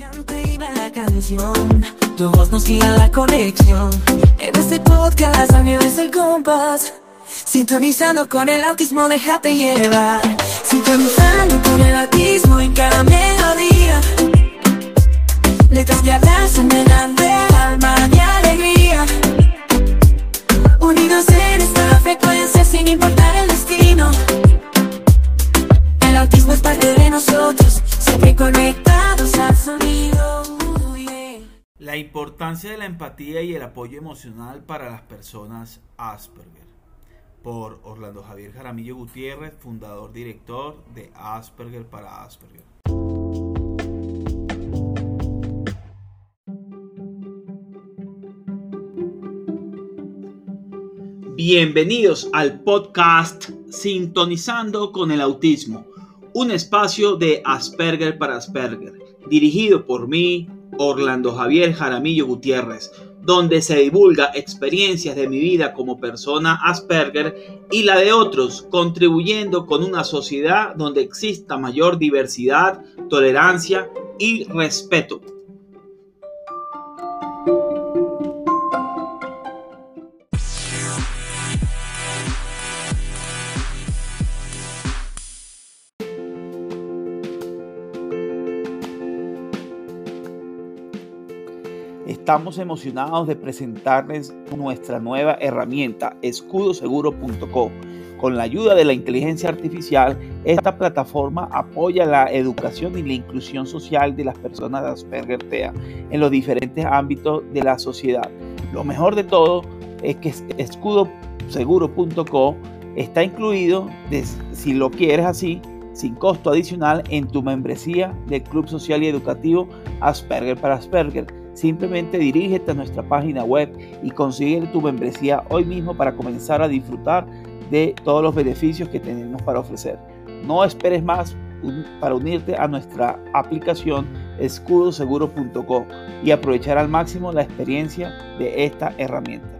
Cante la canción, tu voz nos guía la conexión. En este podcast es el compás. Sintonizando con el autismo, déjate llevar. Sintonizando con el autismo en cada melodía. Letras de abrazo, de alma y alegría. Unidos en esta frecuencia sin importar el destino. El autismo es parte de nosotros, siempre conectados La importancia de la empatía y el apoyo emocional para las personas Asperger. Por Orlando Javier Jaramillo Gutiérrez, fundador director de Asperger para Asperger. Bienvenidos al podcast Sintonizando con el Autismo, un espacio de Asperger para Asperger, dirigido por mí, Orlando Javier Jaramillo Gutiérrez, donde se divulga experiencias de mi vida como persona Asperger y la de otros, contribuyendo con una sociedad donde exista mayor diversidad, tolerancia y respeto. Estamos emocionados de presentarles nuestra nueva herramienta, escudoseguro.co. Con la ayuda de la inteligencia artificial, esta plataforma apoya la educación y la inclusión social de las personas de Asperger TEA en los diferentes ámbitos de la sociedad. Lo mejor de todo es que escudoseguro.co está incluido, si lo quieres así, sin costo adicional en tu membresía del Club Social y Educativo Asperger para Asperger Simplemente dirígete a nuestra página web y consigue tu membresía hoy mismo para comenzar a disfrutar de todos los beneficios que tenemos para ofrecer. No esperes más para unirte a nuestra aplicación escudoseguro.co y aprovechar al máximo la experiencia de esta herramienta.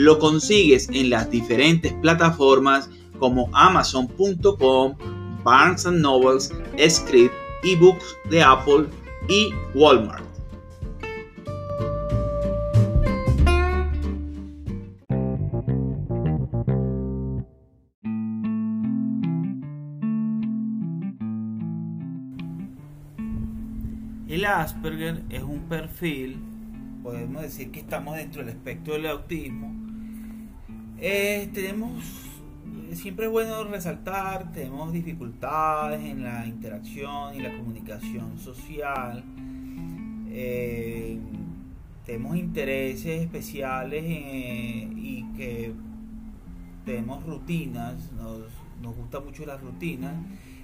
lo consigues en las diferentes plataformas como amazon.com, Barnes Nobles, Script, eBooks de Apple y Walmart. El Asperger es un perfil, podemos decir que estamos dentro del espectro del autismo. Eh, tenemos, siempre es bueno resaltar, tenemos dificultades en la interacción y la comunicación social. Eh, tenemos intereses especiales eh, y que tenemos rutinas, nos, nos gusta mucho las rutinas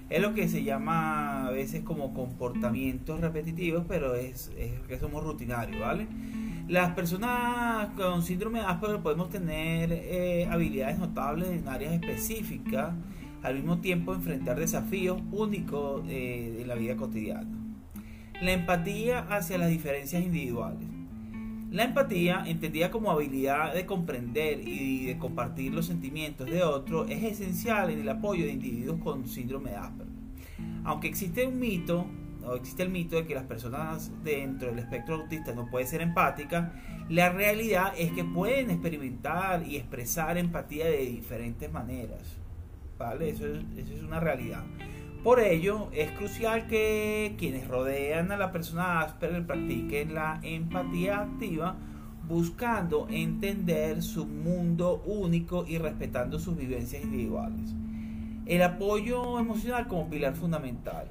es lo que se llama a veces como comportamientos repetitivos, pero es, que somos rutinarios, ¿vale? Las personas con síndrome de Asperger podemos tener eh, habilidades notables en áreas específicas, al mismo tiempo enfrentar desafíos únicos eh, en la vida cotidiana. La empatía hacia las diferencias individuales. La empatía, entendida como habilidad de comprender y de compartir los sentimientos de otros, es esencial en el apoyo de individuos con síndrome de Asperger. Aunque existe un mito, existe el mito de que las personas dentro del espectro autista no pueden ser empáticas, la realidad es que pueden experimentar y expresar empatía de diferentes maneras. ¿Vale? Eso es, eso es una realidad. Por ello, es crucial que quienes rodean a la persona Asperger practiquen la empatía activa, buscando entender su mundo único y respetando sus vivencias individuales. El apoyo emocional como pilar fundamental.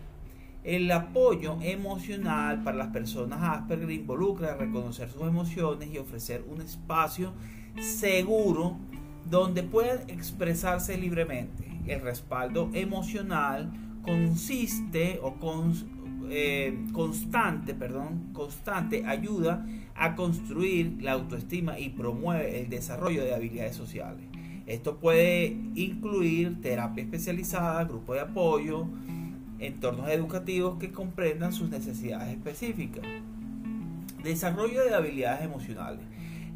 El apoyo emocional para las personas Asperger involucra reconocer sus emociones y ofrecer un espacio seguro donde puedan expresarse libremente. El respaldo emocional consiste o eh, constante, perdón, constante ayuda a construir la autoestima y promueve el desarrollo de habilidades sociales. Esto puede incluir terapia especializada, grupo de apoyo, entornos educativos que comprendan sus necesidades específicas. Desarrollo de habilidades emocionales.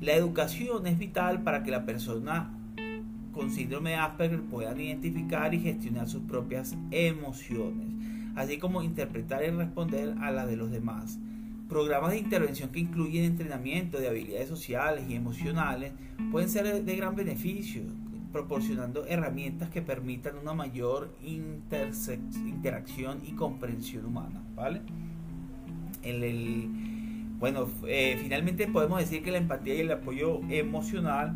La educación es vital para que la persona con síndrome de Asperger puedan identificar y gestionar sus propias emociones, así como interpretar y responder a las de los demás. Programas de intervención que incluyen entrenamiento de habilidades sociales y emocionales pueden ser de gran beneficio, proporcionando herramientas que permitan una mayor interacción y comprensión humana. ¿vale? el, bueno, eh, finalmente podemos decir que la empatía y el apoyo emocional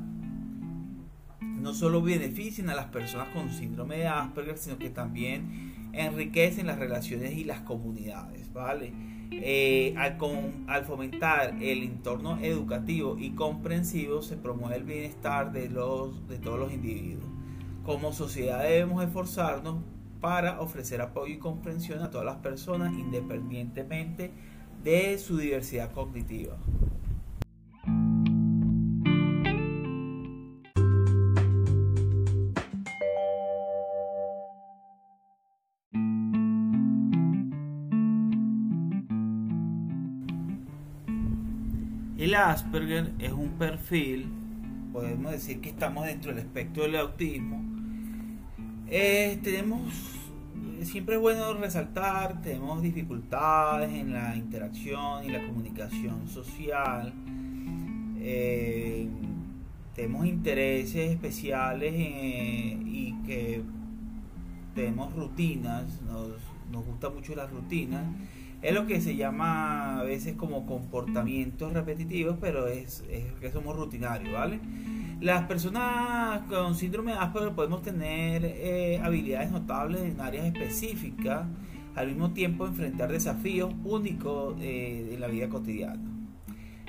no solo benefician a las personas con síndrome de Asperger, sino que también enriquecen las relaciones y las comunidades, ¿vale? Eh, al, al, fomentar el entorno educativo y comprensivo se promueve el bienestar de, los, de todos los individuos. Como sociedad debemos esforzarnos para ofrecer apoyo y comprensión a todas las personas independientemente de su diversidad cognitiva. El Asperger es un perfil, podemos decir que estamos dentro del espectro del autismo. Eh, tenemos, siempre es bueno resaltar, tenemos dificultades en la interacción y la comunicación social. Eh, tenemos intereses especiales eh, y que tenemos rutinas, nos, nos gusta mucho las rutinas es lo que se llama a veces como comportamientos repetitivos, pero es, que somos rutinarios, ¿vale? Las personas con síndrome de Asperger podemos tener eh, habilidades notables en áreas específicas, al mismo tiempo enfrentar desafíos únicos eh, en la vida cotidiana.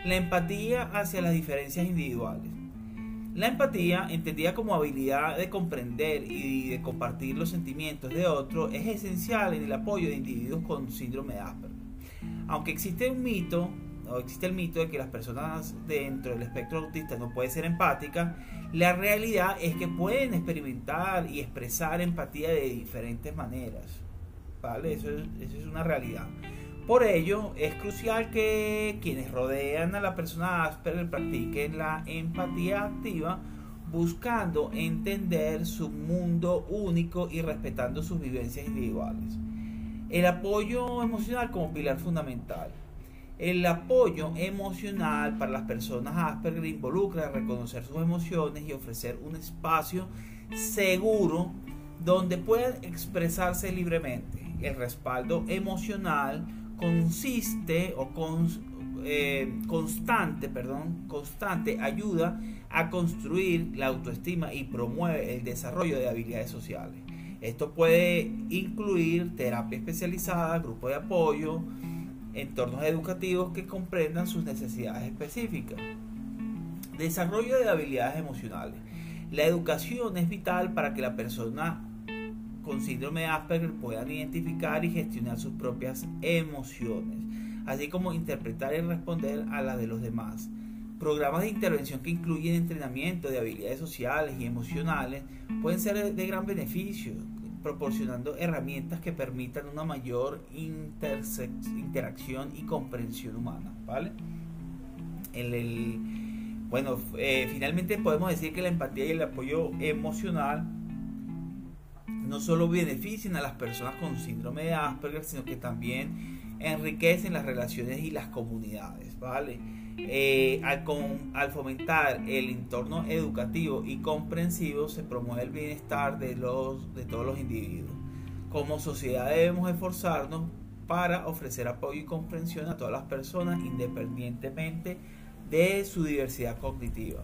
La empatía hacia las diferencias individuales. La empatía, entendida como habilidad de comprender y de compartir los sentimientos de otro, es esencial en el apoyo de individuos con síndrome de Asperger. Aunque existe un mito, o existe el mito de que las personas dentro del espectro autista no pueden ser empáticas, la realidad es que pueden experimentar y expresar empatía de diferentes maneras. ¿Vale? Eso es, eso es una realidad. Por ello, es crucial que quienes rodean a la persona Asperger practiquen la empatía activa, buscando entender su mundo único y respetando sus vivencias individuales. El apoyo emocional como pilar fundamental. El apoyo emocional para las personas Asperger involucra reconocer sus emociones y ofrecer un espacio seguro donde puedan expresarse libremente. El respaldo emocional consiste o eh, constante, perdón, constante ayuda a construir la autoestima y promueve el desarrollo de habilidades sociales. Esto puede incluir terapia especializada, grupo de apoyo, entornos educativos que comprendan sus necesidades específicas. Desarrollo de habilidades emocionales. La educación es vital para que la persona con síndrome de Asperger puedan identificar y gestionar sus propias emociones, así como interpretar y responder a las de los demás. Programas de intervención que incluyen entrenamiento de habilidades sociales y emocionales pueden ser de gran beneficio, proporcionando herramientas que permitan una mayor interacción y comprensión humana. ¿vale? el, bueno, eh, finalmente podemos decir que la empatía y el apoyo emocional no solo benefician a las personas con síndrome de Asperger, sino que también enriquecen las relaciones y las comunidades, ¿vale? Eh, al, al, fomentar el entorno educativo y comprensivo se promueve el bienestar de, los, de todos los individuos. Como sociedad debemos esforzarnos para ofrecer apoyo y comprensión a todas las personas independientemente de su diversidad cognitiva.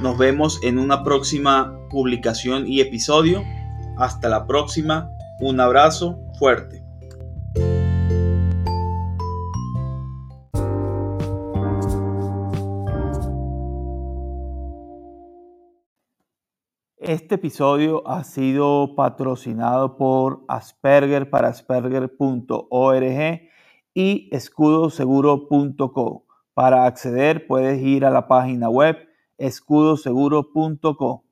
Nos vemos en una próxima publicación y episodio. Hasta la próxima. Un abrazo fuerte. Este episodio ha sido patrocinado por Asperger para Asperger.org y escudoseguro.co. Para acceder puedes ir a la página web escudoseguro.co.